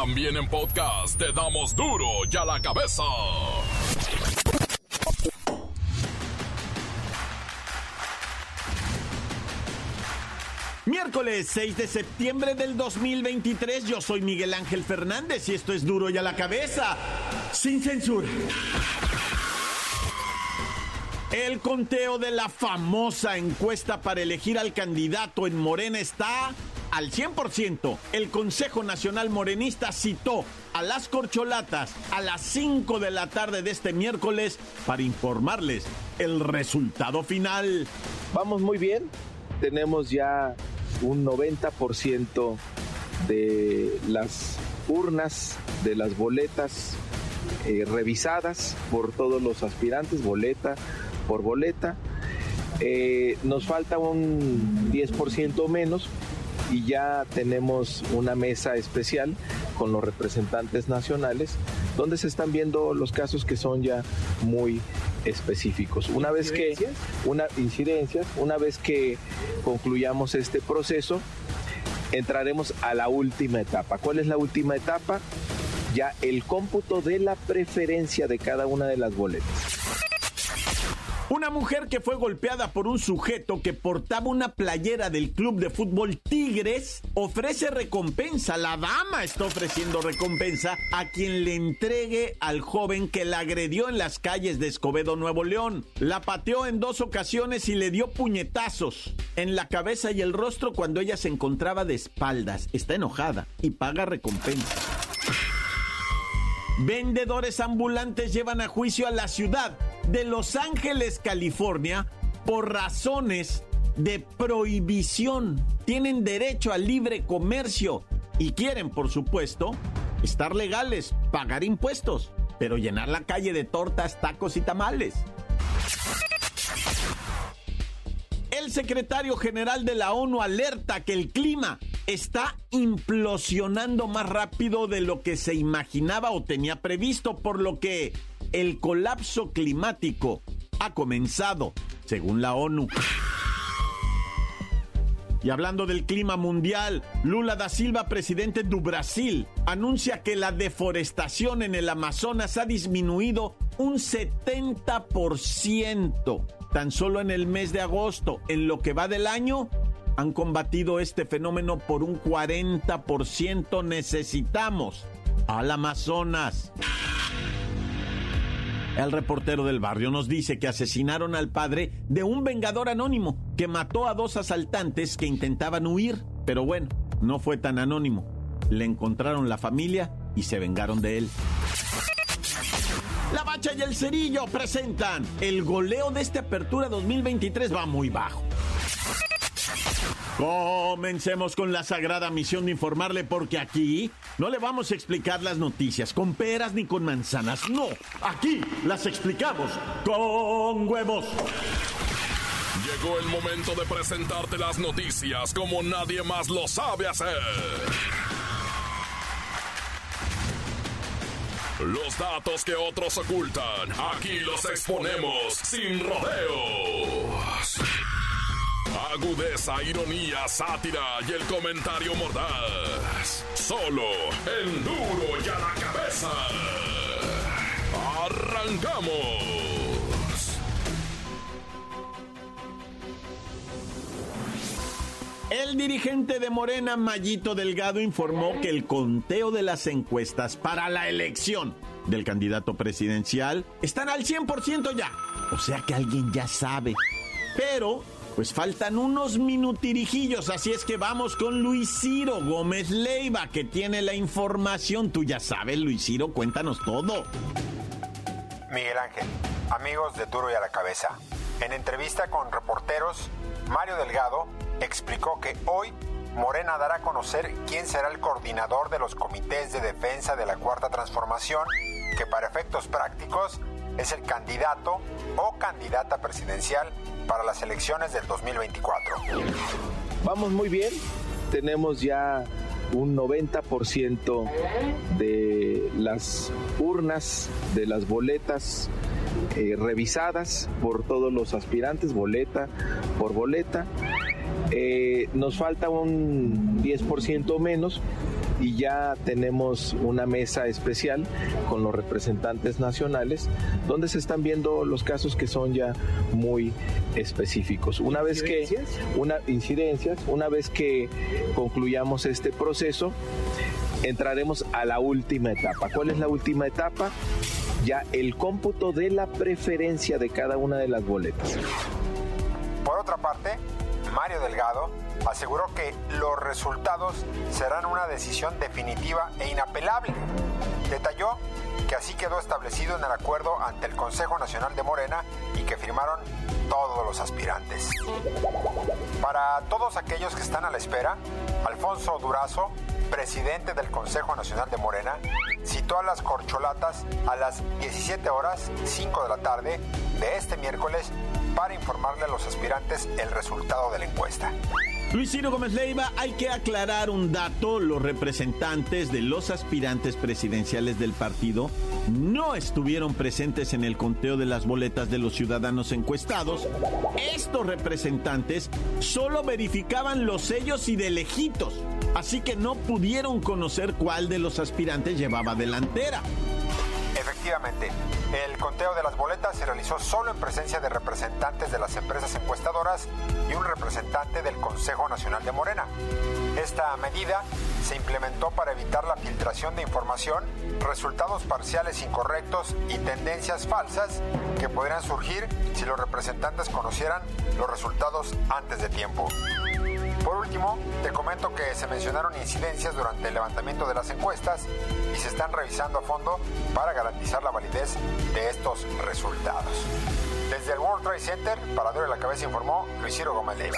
También en podcast te damos duro y a la cabeza. Miércoles 6 de septiembre del 2023, yo soy Miguel Ángel Fernández y esto es duro y a la cabeza, sin censura. El conteo de la famosa encuesta para elegir al candidato en Morena está al 100%. El Consejo Nacional Morenista citó a las corcholatas a las 5 de la tarde de este miércoles para informarles el resultado final. Vamos muy bien. Tenemos ya un 90% de las urnas, de las boletas eh, revisadas por todos los aspirantes, boleta por boleta. Eh, nos falta un 10% menos y ya tenemos una mesa especial con los representantes nacionales donde se están viendo los casos que son ya muy específicos. Una vez que una incidencias, una vez que concluyamos este proceso, entraremos a la última etapa. ¿Cuál es la última etapa? Ya el cómputo de la preferencia de cada una de las boletas. Una mujer que fue golpeada por un sujeto que portaba una playera del club de fútbol Tigres ofrece recompensa. La dama está ofreciendo recompensa a quien le entregue al joven que la agredió en las calles de Escobedo, Nuevo León. La pateó en dos ocasiones y le dio puñetazos en la cabeza y el rostro cuando ella se encontraba de espaldas. Está enojada y paga recompensa. Vendedores ambulantes llevan a juicio a la ciudad de Los Ángeles, California, por razones de prohibición. Tienen derecho al libre comercio y quieren, por supuesto, estar legales, pagar impuestos, pero llenar la calle de tortas, tacos y tamales. El secretario general de la ONU alerta que el clima está implosionando más rápido de lo que se imaginaba o tenía previsto, por lo que el colapso climático ha comenzado, según la ONU. Y hablando del clima mundial, Lula da Silva, presidente de Brasil, anuncia que la deforestación en el Amazonas ha disminuido un 70%. Tan solo en el mes de agosto, en lo que va del año, han combatido este fenómeno por un 40%. Necesitamos al Amazonas. El reportero del barrio nos dice que asesinaron al padre de un vengador anónimo que mató a dos asaltantes que intentaban huir. Pero bueno, no fue tan anónimo. Le encontraron la familia y se vengaron de él. La Bacha y el Cerillo presentan el goleo de esta apertura 2023 va muy bajo. Comencemos con la sagrada misión de informarle porque aquí no le vamos a explicar las noticias con peras ni con manzanas, no, aquí las explicamos con huevos. Llegó el momento de presentarte las noticias como nadie más lo sabe hacer. Los datos que otros ocultan, aquí los exponemos sin rodeos. Agudeza, ironía, sátira y el comentario mordaz. Solo el duro y a la cabeza. ¡Arrancamos! El dirigente de Morena, Mayito Delgado, informó que el conteo de las encuestas para la elección del candidato presidencial están al 100% ya. O sea que alguien ya sabe. Pero pues faltan unos minutirijillos, así es que vamos con Luis Ciro Gómez Leiva, que tiene la información. Tú ya sabes, Luis Ciro, cuéntanos todo. Miguel Ángel, amigos de Duro y a la Cabeza. En entrevista con reporteros, Mario Delgado explicó que hoy Morena dará a conocer quién será el coordinador de los comités de defensa de la Cuarta Transformación, que para efectos prácticos es el candidato o candidata presidencial para las elecciones del 2024. Vamos muy bien, tenemos ya un 90% de las urnas, de las boletas eh, revisadas por todos los aspirantes, boleta por boleta. Eh, nos falta un 10% menos y ya tenemos una mesa especial con los representantes nacionales donde se están viendo los casos que son ya muy específicos. Una vez que una incidencias, una vez que concluyamos este proceso, entraremos a la última etapa. ¿Cuál es la última etapa? Ya el cómputo de la preferencia de cada una de las boletas. Por otra parte, Mario Delgado aseguró que los resultados serán una decisión definitiva e inapelable. Detalló que así quedó establecido en el acuerdo ante el Consejo Nacional de Morena y que firmaron todos los aspirantes. Para todos aquellos que están a la espera, Alfonso Durazo, presidente del Consejo Nacional de Morena, citó a las corcholatas a las 17 horas 5 de la tarde de este miércoles para informarle a los aspirantes el resultado de la encuesta. Luis Ciro Gómez Leiva, hay que aclarar un dato. Los representantes de los aspirantes presidenciales del partido no estuvieron presentes en el conteo de las boletas de los ciudadanos encuestados. Estos representantes solo verificaban los sellos y de lejitos, así que no pudieron conocer cuál de los aspirantes llevaba delantera. Efectivamente, el conteo de las boletas se realizó solo en presencia de representantes de las empresas encuestadoras y un representante del Consejo Nacional de Morena. Esta medida se implementó para evitar la filtración de información, resultados parciales incorrectos y tendencias falsas que podrían surgir si los representantes conocieran los resultados antes de tiempo. Por último, te comento que se mencionaron incidencias durante el levantamiento de las encuestas y se están revisando a fondo para garantizar la validez de estos resultados. Desde el World Trade Center, para de la Cabeza informó Luis Ciro Gómez Leiva.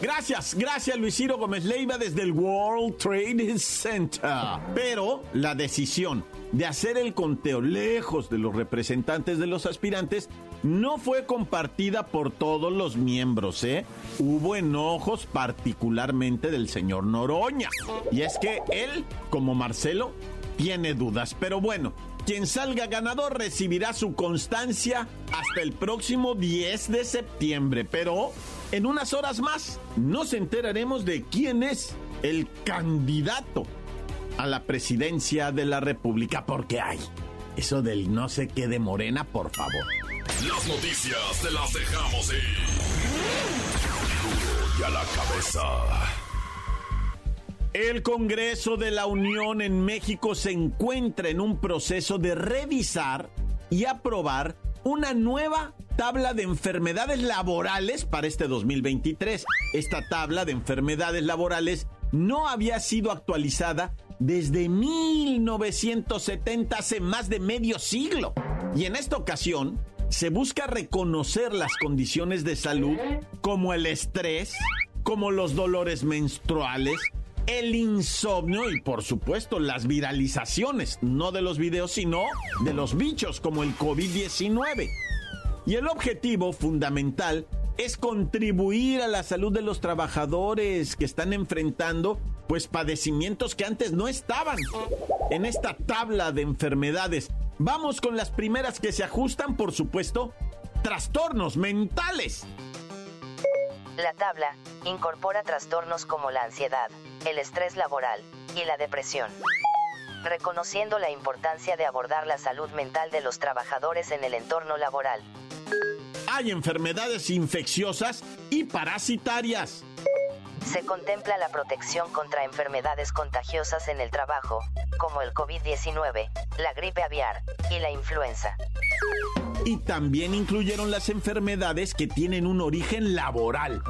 Gracias, gracias Luis Ciro Gómez Leiva desde el World Trade Center. Pero la decisión de hacer el conteo lejos de los representantes de los aspirantes no fue compartida por todos los miembros, ¿eh? Hubo enojos particularmente del señor Noroña. Y es que él, como Marcelo, tiene dudas. Pero bueno, quien salga ganador recibirá su constancia hasta el próximo 10 de septiembre. Pero en unas horas más nos enteraremos de quién es el candidato a la presidencia de la República. Porque hay eso del no sé qué de Morena, por favor. Las noticias te las dejamos ir. y a la cabeza. El Congreso de la Unión en México se encuentra en un proceso de revisar y aprobar una nueva tabla de enfermedades laborales para este 2023. Esta tabla de enfermedades laborales no había sido actualizada desde 1970, hace más de medio siglo. Y en esta ocasión se busca reconocer las condiciones de salud como el estrés, como los dolores menstruales, el insomnio y por supuesto las viralizaciones, no de los videos, sino de los bichos como el COVID-19. Y el objetivo fundamental es contribuir a la salud de los trabajadores que están enfrentando pues padecimientos que antes no estaban en esta tabla de enfermedades. Vamos con las primeras que se ajustan, por supuesto, trastornos mentales. La tabla incorpora trastornos como la ansiedad, el estrés laboral y la depresión. Reconociendo la importancia de abordar la salud mental de los trabajadores en el entorno laboral. Hay enfermedades infecciosas y parasitarias se contempla la protección contra enfermedades contagiosas en el trabajo, como el COVID-19, la gripe aviar y la influenza. Y también incluyeron las enfermedades que tienen un origen laboral.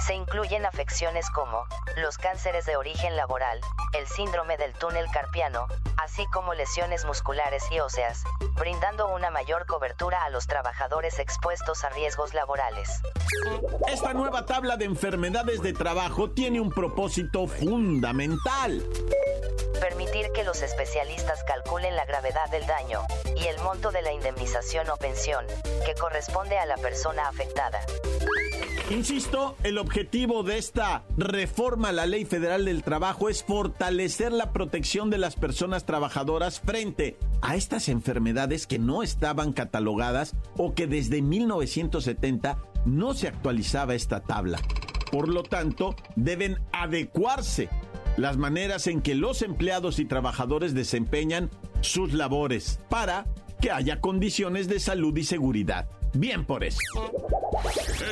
Se incluyen afecciones como los cánceres de origen laboral, el síndrome del túnel carpiano, así como lesiones musculares y óseas, brindando una mayor cobertura a los trabajadores expuestos a riesgos laborales. Esta nueva tabla de enfermedades de trabajo tiene un propósito fundamental permitir que los especialistas calculen la gravedad del daño y el monto de la indemnización o pensión que corresponde a la persona afectada. Insisto, el objetivo de esta reforma a la Ley Federal del Trabajo es fortalecer la protección de las personas trabajadoras frente a estas enfermedades que no estaban catalogadas o que desde 1970 no se actualizaba esta tabla. Por lo tanto, deben adecuarse las maneras en que los empleados y trabajadores desempeñan sus labores para que haya condiciones de salud y seguridad. Bien por eso.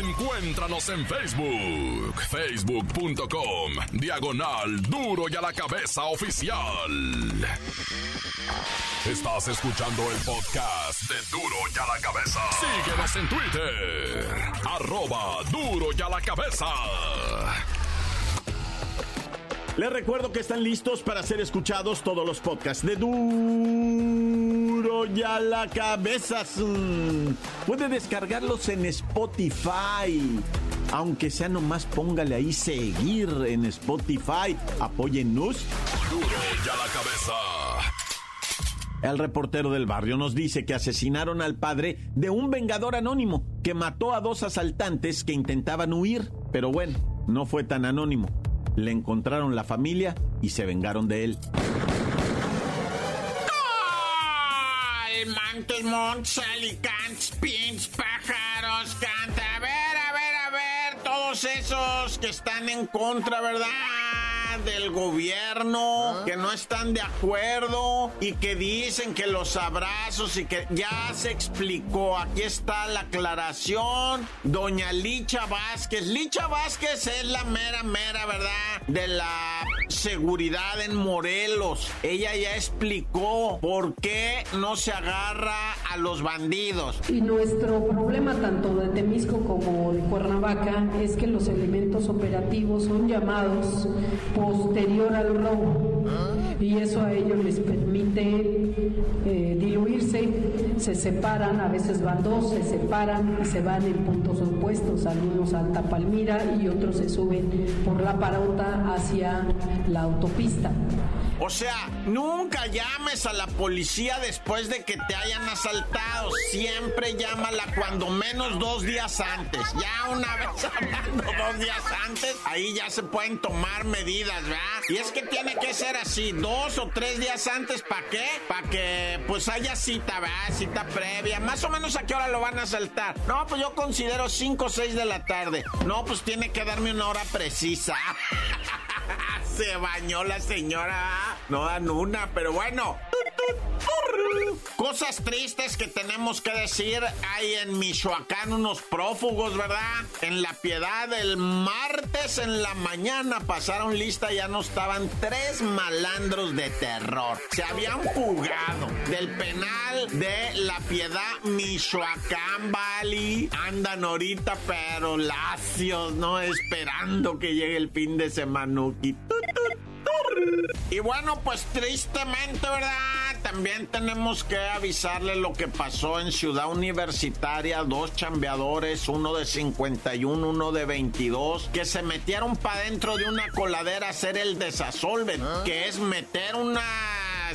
Encuéntranos en Facebook, facebook.com, diagonal duro y a la cabeza oficial. Estás escuchando el podcast de Duro y a la cabeza. Síguenos en Twitter, arroba duro y a la cabeza. Les recuerdo que están listos para ser escuchados todos los podcasts de Duro y a la cabeza. Puede descargarlos en Spotify. Aunque sea nomás póngale ahí seguir en Spotify. Apóyennos. Duro y a la cabeza. El reportero del barrio nos dice que asesinaron al padre de un vengador anónimo que mató a dos asaltantes que intentaban huir. Pero bueno, no fue tan anónimo le encontraron la familia y se vengaron de él. Mantos, montes, alicantes, pins, pájaros, canta. A ver, a ver, a ver, todos esos que están en contra, ¿verdad? Del gobierno que no están de acuerdo y que dicen que los abrazos y que ya se explicó. Aquí está la aclaración. Doña Licha Vázquez. Licha Vázquez es la mera, mera, ¿verdad? De la seguridad en Morelos. Ella ya explicó por qué no se agarra a los bandidos. Y nuestro problema tanto de Temisco como de Cuernavaca es que los elementos operativos son llamados posterior al robo y eso a ellos les permite eh, diluirse, se separan, a veces van dos, se separan y se van en puntos opuestos, algunos Alta Palmira y otros se suben por la parota hacia la autopista. O sea, nunca llames a la policía después de que te hayan asaltado. Siempre llámala cuando menos dos días antes. Ya una vez hablando dos días antes, ahí ya se pueden tomar medidas, ¿verdad? Y es que tiene que ser así, dos o tres días antes, ¿para qué? Para que pues haya cita, ¿verdad? Cita previa. Más o menos a qué hora lo van a asaltar. No, pues yo considero cinco o seis de la tarde. No, pues tiene que darme una hora precisa. Se bañó la señora. No dan una, pero bueno. Cosas tristes que tenemos que decir. Hay en Michoacán unos prófugos, ¿verdad? En la piedad el martes en la mañana pasaron lista, ya no estaban tres malandros de terror. Se habían fugado del penal de la piedad Michoacán Valley. Andan ahorita, pero lacios, ¿no? Esperando que llegue el fin de semana. Y bueno, pues tristemente, ¿verdad? También tenemos que avisarle lo que pasó en Ciudad Universitaria. Dos chambeadores, uno de 51, uno de 22, que se metieron para dentro de una coladera a hacer el desasolven, que es meter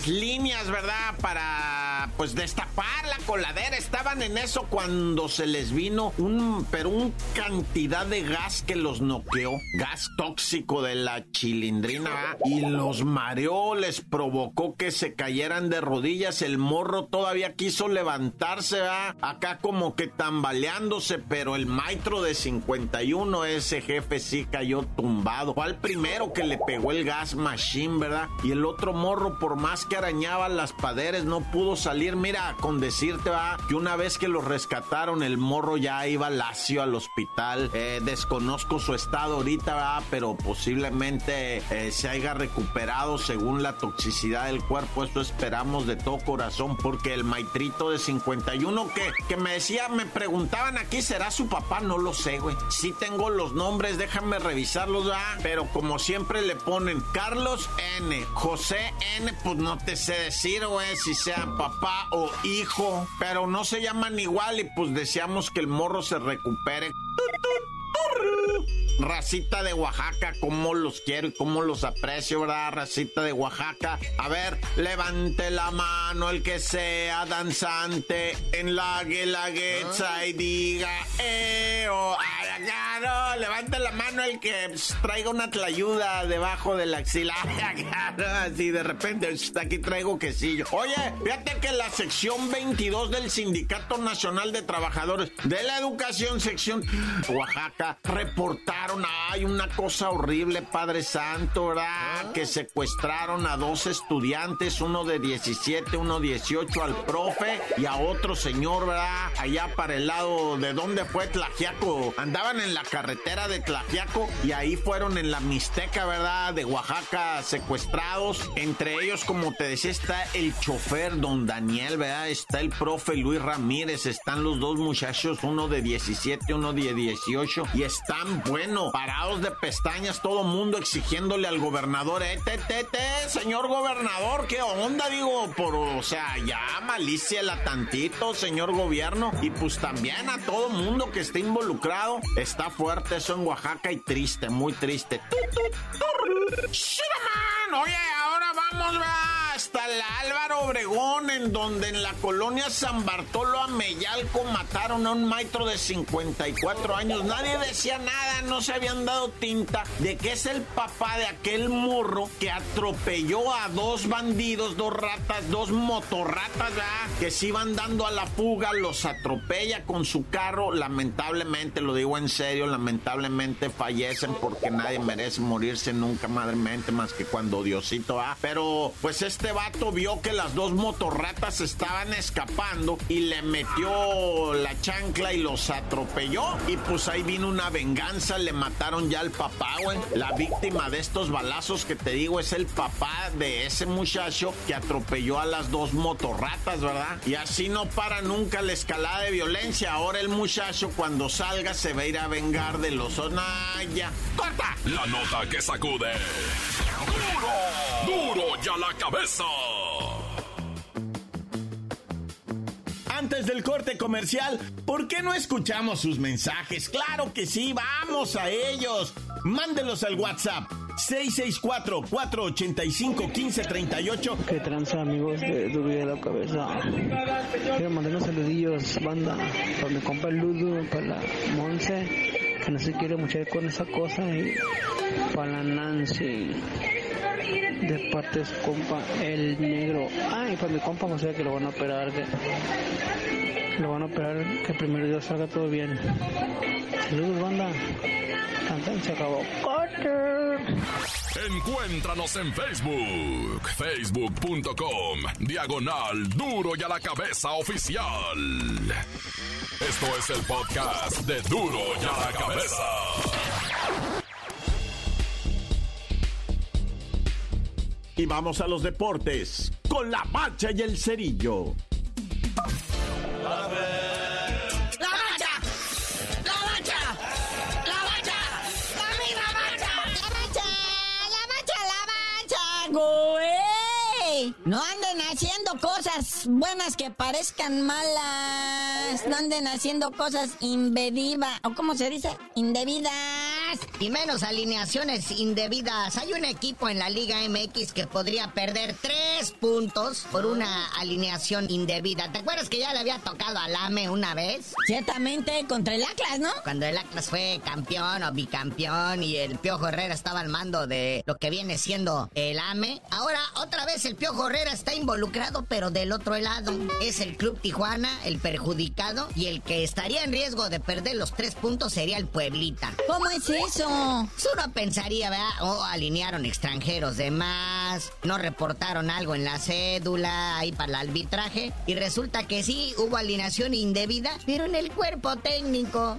líneas, ¿verdad? Para pues destapar la coladera. Estaban en eso cuando se les vino un, pero un cantidad de gas que los noqueó. Gas tóxico de la chilindrina. Y los mareó, les provocó que se cayeran de rodillas. El morro todavía quiso levantarse, ¿verdad? Acá como que tambaleándose, pero el maestro de 51, ese jefe sí cayó tumbado. Fue el primero que le pegó el gas machine, ¿verdad? Y el otro morro, por más que arañaba las paderes, no pudo salir mira, con decirte, va, que una vez que lo rescataron, el morro ya iba lacio al hospital. Eh, desconozco su estado ahorita, va, pero posiblemente eh, se haya recuperado según la toxicidad del cuerpo. Eso esperamos de todo corazón, porque el maitrito de 51 que, que me decía, me preguntaban aquí, ¿será su papá? No lo sé, güey. Sí tengo los nombres, déjame revisarlos, va, pero como siempre le ponen Carlos N, José N, pues no te sé decir, güey, si sea papá o hijo, pero no se llaman igual y pues deseamos que el morro se recupere. Racita de Oaxaca, cómo los quiero y cómo los aprecio, ¿verdad? Racita de Oaxaca. A ver, levante la mano el que sea danzante en la guelaguetza y diga, eh, ay, levante la mano el que pues, traiga una tlayuda debajo de la axila. Así de repente, aquí traigo quesillo. Oye, fíjate que la sección 22 del Sindicato Nacional de Trabajadores de la Educación, sección Oaxaca, reportaron, hay una cosa horrible, Padre Santo, ¿verdad? Que secuestraron a dos estudiantes, uno de 17, uno 18, al profe y a otro señor, ¿verdad? Allá para el lado de donde fue Tlajiaco. Andaban en la carretera de Tlajiaco y ahí fueron en la Mixteca, ¿verdad? De Oaxaca secuestrados. Entre ellos, como te decía, está el chofer, don Daniel, ¿verdad? Está el profe Luis Ramírez, están los dos muchachos, uno de 17, uno de 18, y están, parados de pestañas, todo mundo exigiéndole al gobernador, eh, te, te, te, señor gobernador, ¿qué onda? Digo, por, o sea, ya la tantito, señor gobierno, y pues también a todo mundo que esté involucrado. Está fuerte eso en Oaxaca y triste, muy triste. Oye, ahora vamos hasta el Álvaro Obregón, en donde en la colonia San Bartolo Ameyalco mataron a un maestro de 54 años. Nadie decía nada, no se habían dado tinta de que es el papá de aquel morro que atropelló a dos bandidos, dos ratas, dos motorratas, que se iban dando a la fuga, los atropella con su carro. Lamentablemente, lo digo en serio, lamentablemente fallecen porque nadie merece morirse nunca, madremente, más que cuando Diosito va. Pero pues este vato vio que las dos motorratas estaban escapando y le metió la chancla y los atropelló. Y pues ahí vino una venganza, le mataron ya al papá, güey. La víctima de estos balazos que te digo es el papá de ese muchacho que atropelló a las dos motorratas, ¿verdad? Y así no para nunca la escalada de violencia. Ahora el muchacho cuando salga se va a ir a vengar de los Onaya. ¡Corta! La nota que sacude. ¡Duro! ¡Duro ya la cabeza! Antes del corte comercial, ¿por qué no escuchamos sus mensajes? Claro que sí, vamos a ellos. Mándelos al WhatsApp 664-485-1538. ¿Qué tranza, amigos de Duro de la Cabeza? Quiero mandar unos saludillos, banda, para mi compa Ludo, para la Monse, que no se quiere mucho con esa cosa, y para Nancy de parte de su compa el negro. Ah, y para mi compa José que lo van a operar, que lo van a operar, que primero Dios salga todo bien. Saludos banda. Cantan, se acabó. Encuéntranos en Facebook, facebook.com, diagonal duro y a la cabeza oficial. Esto es el podcast de duro y a la cabeza. Y vamos a los deportes con la bacha y el cerillo. No anden haciendo cosas buenas que parezcan malas. No anden haciendo cosas indebidas. ¿O cómo se dice? Indebidas y menos alineaciones indebidas. Hay un equipo en la Liga MX que podría perder tres puntos por una alineación indebida. ¿Te acuerdas que ya le había tocado al AME una vez? Ciertamente, contra el Atlas, ¿no? Cuando el Atlas fue campeón o bicampeón y el Piojo Herrera estaba al mando de lo que viene siendo el AME. Ahora, otra vez el Piojo Herrera está involucrado, pero del otro lado. Es el Club Tijuana el perjudicado y el que estaría en riesgo de perder los tres puntos sería el Pueblita. ¿Cómo es eso? Uno pensaría, ¿verdad? O alinearon extranjeros de más, no reportaron algo en la cédula ahí para el arbitraje. Y resulta que sí, hubo alineación indebida, pero en el cuerpo técnico.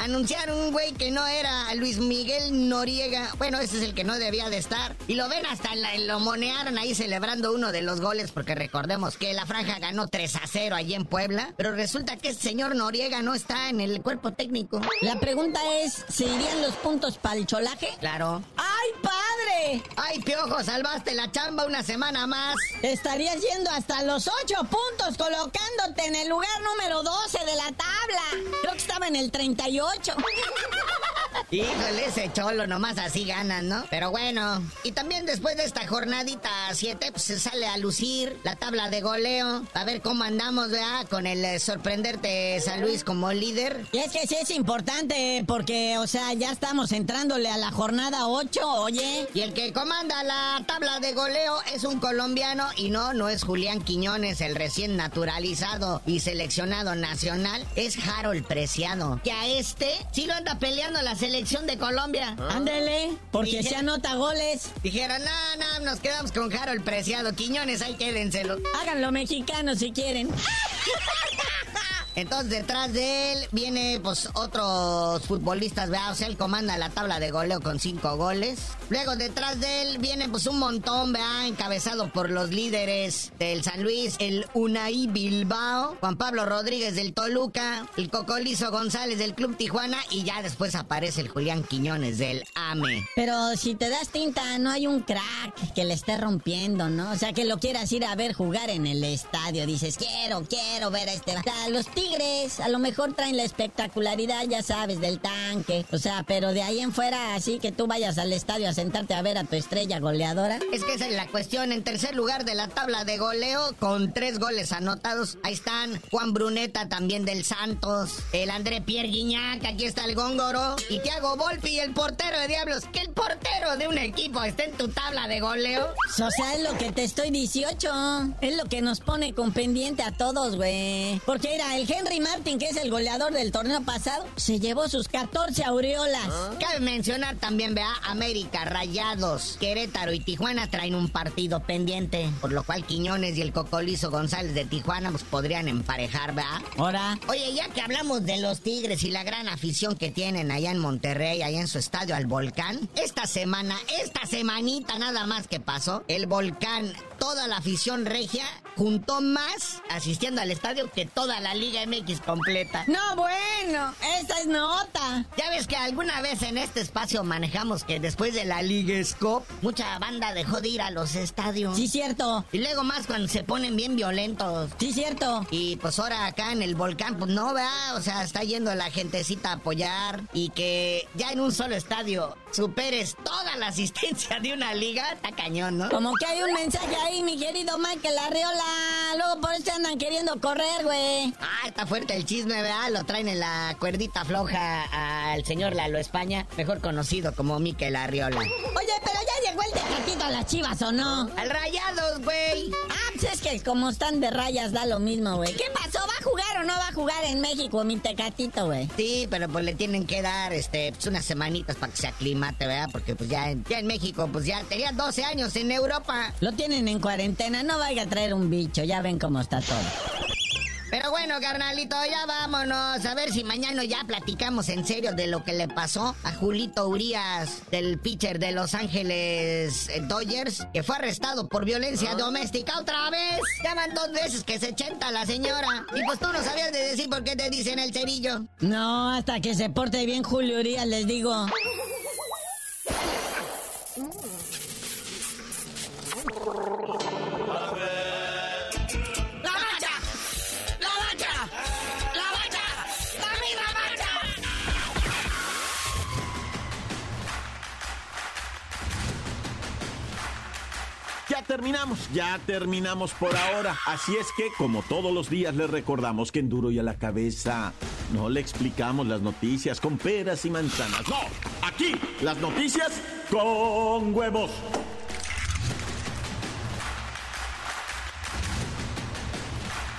Anunciaron un güey que no era Luis Miguel Noriega. Bueno, ese es el que no debía de estar. Y lo ven hasta lo monearon ahí celebrando uno de los goles, porque recordemos que la franja ganó 3 a 0 allí en Puebla. Pero resulta que el señor Noriega no está en el cuerpo técnico. La pregunta es. ¿se irían los puntos para el cholaje? Claro. ¡Ay, ¡Ay, piojo, salvaste la chamba una semana más! Estarías yendo hasta los ocho puntos, colocándote en el lugar número 12 de la tabla. Creo que estaba en el 38. Híjole, ese cholo nomás así ganan, ¿no? Pero bueno, y también después de esta jornadita 7, pues se sale a lucir la tabla de goleo. A ver cómo andamos, ¿verdad? Con el eh, sorprenderte San Luis como líder. Y es que sí es importante porque, o sea, ya estamos entrándole a la jornada 8, oye. Y el que comanda la tabla de goleo es un colombiano y no, no es Julián Quiñones, el recién naturalizado y seleccionado nacional, es Harold Preciado. Que a este sí lo anda peleando la selección de Colombia. Ándele, porque se anota goles. Dijeron, no, no, nos quedamos con Harold Preciado. Quiñones, ahí quédenselo. Háganlo mexicanos si quieren. Entonces detrás de él viene pues otros futbolistas, ¿verdad? O sea, él comanda la tabla de goleo con cinco goles. Luego detrás de él viene pues un montón, ¿verdad? Encabezado por los líderes del San Luis, el Unai Bilbao, Juan Pablo Rodríguez del Toluca, el Cocolizo González del Club Tijuana y ya después aparece el Julián Quiñones del AME. Pero si te das tinta, no hay un crack que le esté rompiendo, ¿no? O sea, que lo quieras ir a ver jugar en el estadio. Dices, quiero, quiero ver a este... Los Tigres, a lo mejor traen la espectacularidad, ya sabes, del tanque. O sea, pero de ahí en fuera, así que tú vayas al estadio a sentarte a ver a tu estrella goleadora. Es que esa es la cuestión. En tercer lugar de la tabla de goleo, con tres goles anotados, ahí están Juan Bruneta también del Santos, el André Pierre Guiñac, aquí está el Góngoro, y Thiago Volpi, el portero de Diablos. Que el portero de un equipo esté en tu tabla de goleo. O sea, es lo que te estoy 18. Es lo que nos pone con pendiente a todos, güey. Porque era el Henry Martin, que es el goleador del torneo pasado, se llevó sus 14 aureolas. Cabe mencionar también, vea, América, Rayados, Querétaro y Tijuana traen un partido pendiente, por lo cual Quiñones y el Cocolizo González de Tijuana pues podrían emparejar, vea. Ahora. Oye, ya que hablamos de los Tigres y la gran afición que tienen allá en Monterrey, allá en su estadio al Volcán, esta semana, esta semanita nada más que pasó, el Volcán, toda la afición regia juntó más asistiendo al estadio que toda la Liga MX completa. No, bueno, esa es nota. Ya ves que alguna vez en este espacio manejamos que después de la Liga Scope, mucha banda dejó de ir a los estadios. Sí, cierto. Y luego más cuando se ponen bien violentos. Sí, cierto. Y pues ahora acá en el volcán, pues no, vea, o sea, está yendo la gentecita a apoyar y que ya en un solo estadio superes toda la asistencia de una liga, está cañón, ¿no? Como que hay un mensaje ahí, mi querido Michael Arriola. Luego por eso andan queriendo correr, güey. Ah, está fuerte el chisme, ¿verdad? Lo traen en la cuerdita floja al señor Lalo España, mejor conocido como Miquel Arriola. Oye, pero ya llegó el tecatito a las chivas, ¿o no? Al rayados, güey. Ah, pues es que como están de rayas da lo mismo, güey. ¿Qué pasó? ¿Va a jugar o no va a jugar en México mi tecatito, güey? Sí, pero pues le tienen que dar, este, pues unas semanitas para que se aclimate, ¿verdad? Porque pues ya, en- ya en México, pues ya tenía 12 años en Europa. Lo tienen en cuarentena, no vaya a traer un bicho, ya ven cómo está todo. Pero bueno, carnalito, ya vámonos. A ver si mañana ya platicamos en serio de lo que le pasó a Julito Urias, del pitcher de Los Ángeles eh, Dodgers, que fue arrestado por violencia doméstica otra vez. Ya van dos veces que se chenta la señora. Y pues tú no sabías de decir por qué te dicen el cerillo. No, hasta que se porte bien Julio Urias, les digo. Terminamos, ya terminamos por ahora. Así es que, como todos los días, les recordamos que en duro y a la cabeza no le explicamos las noticias con peras y manzanas. No, aquí las noticias con huevos.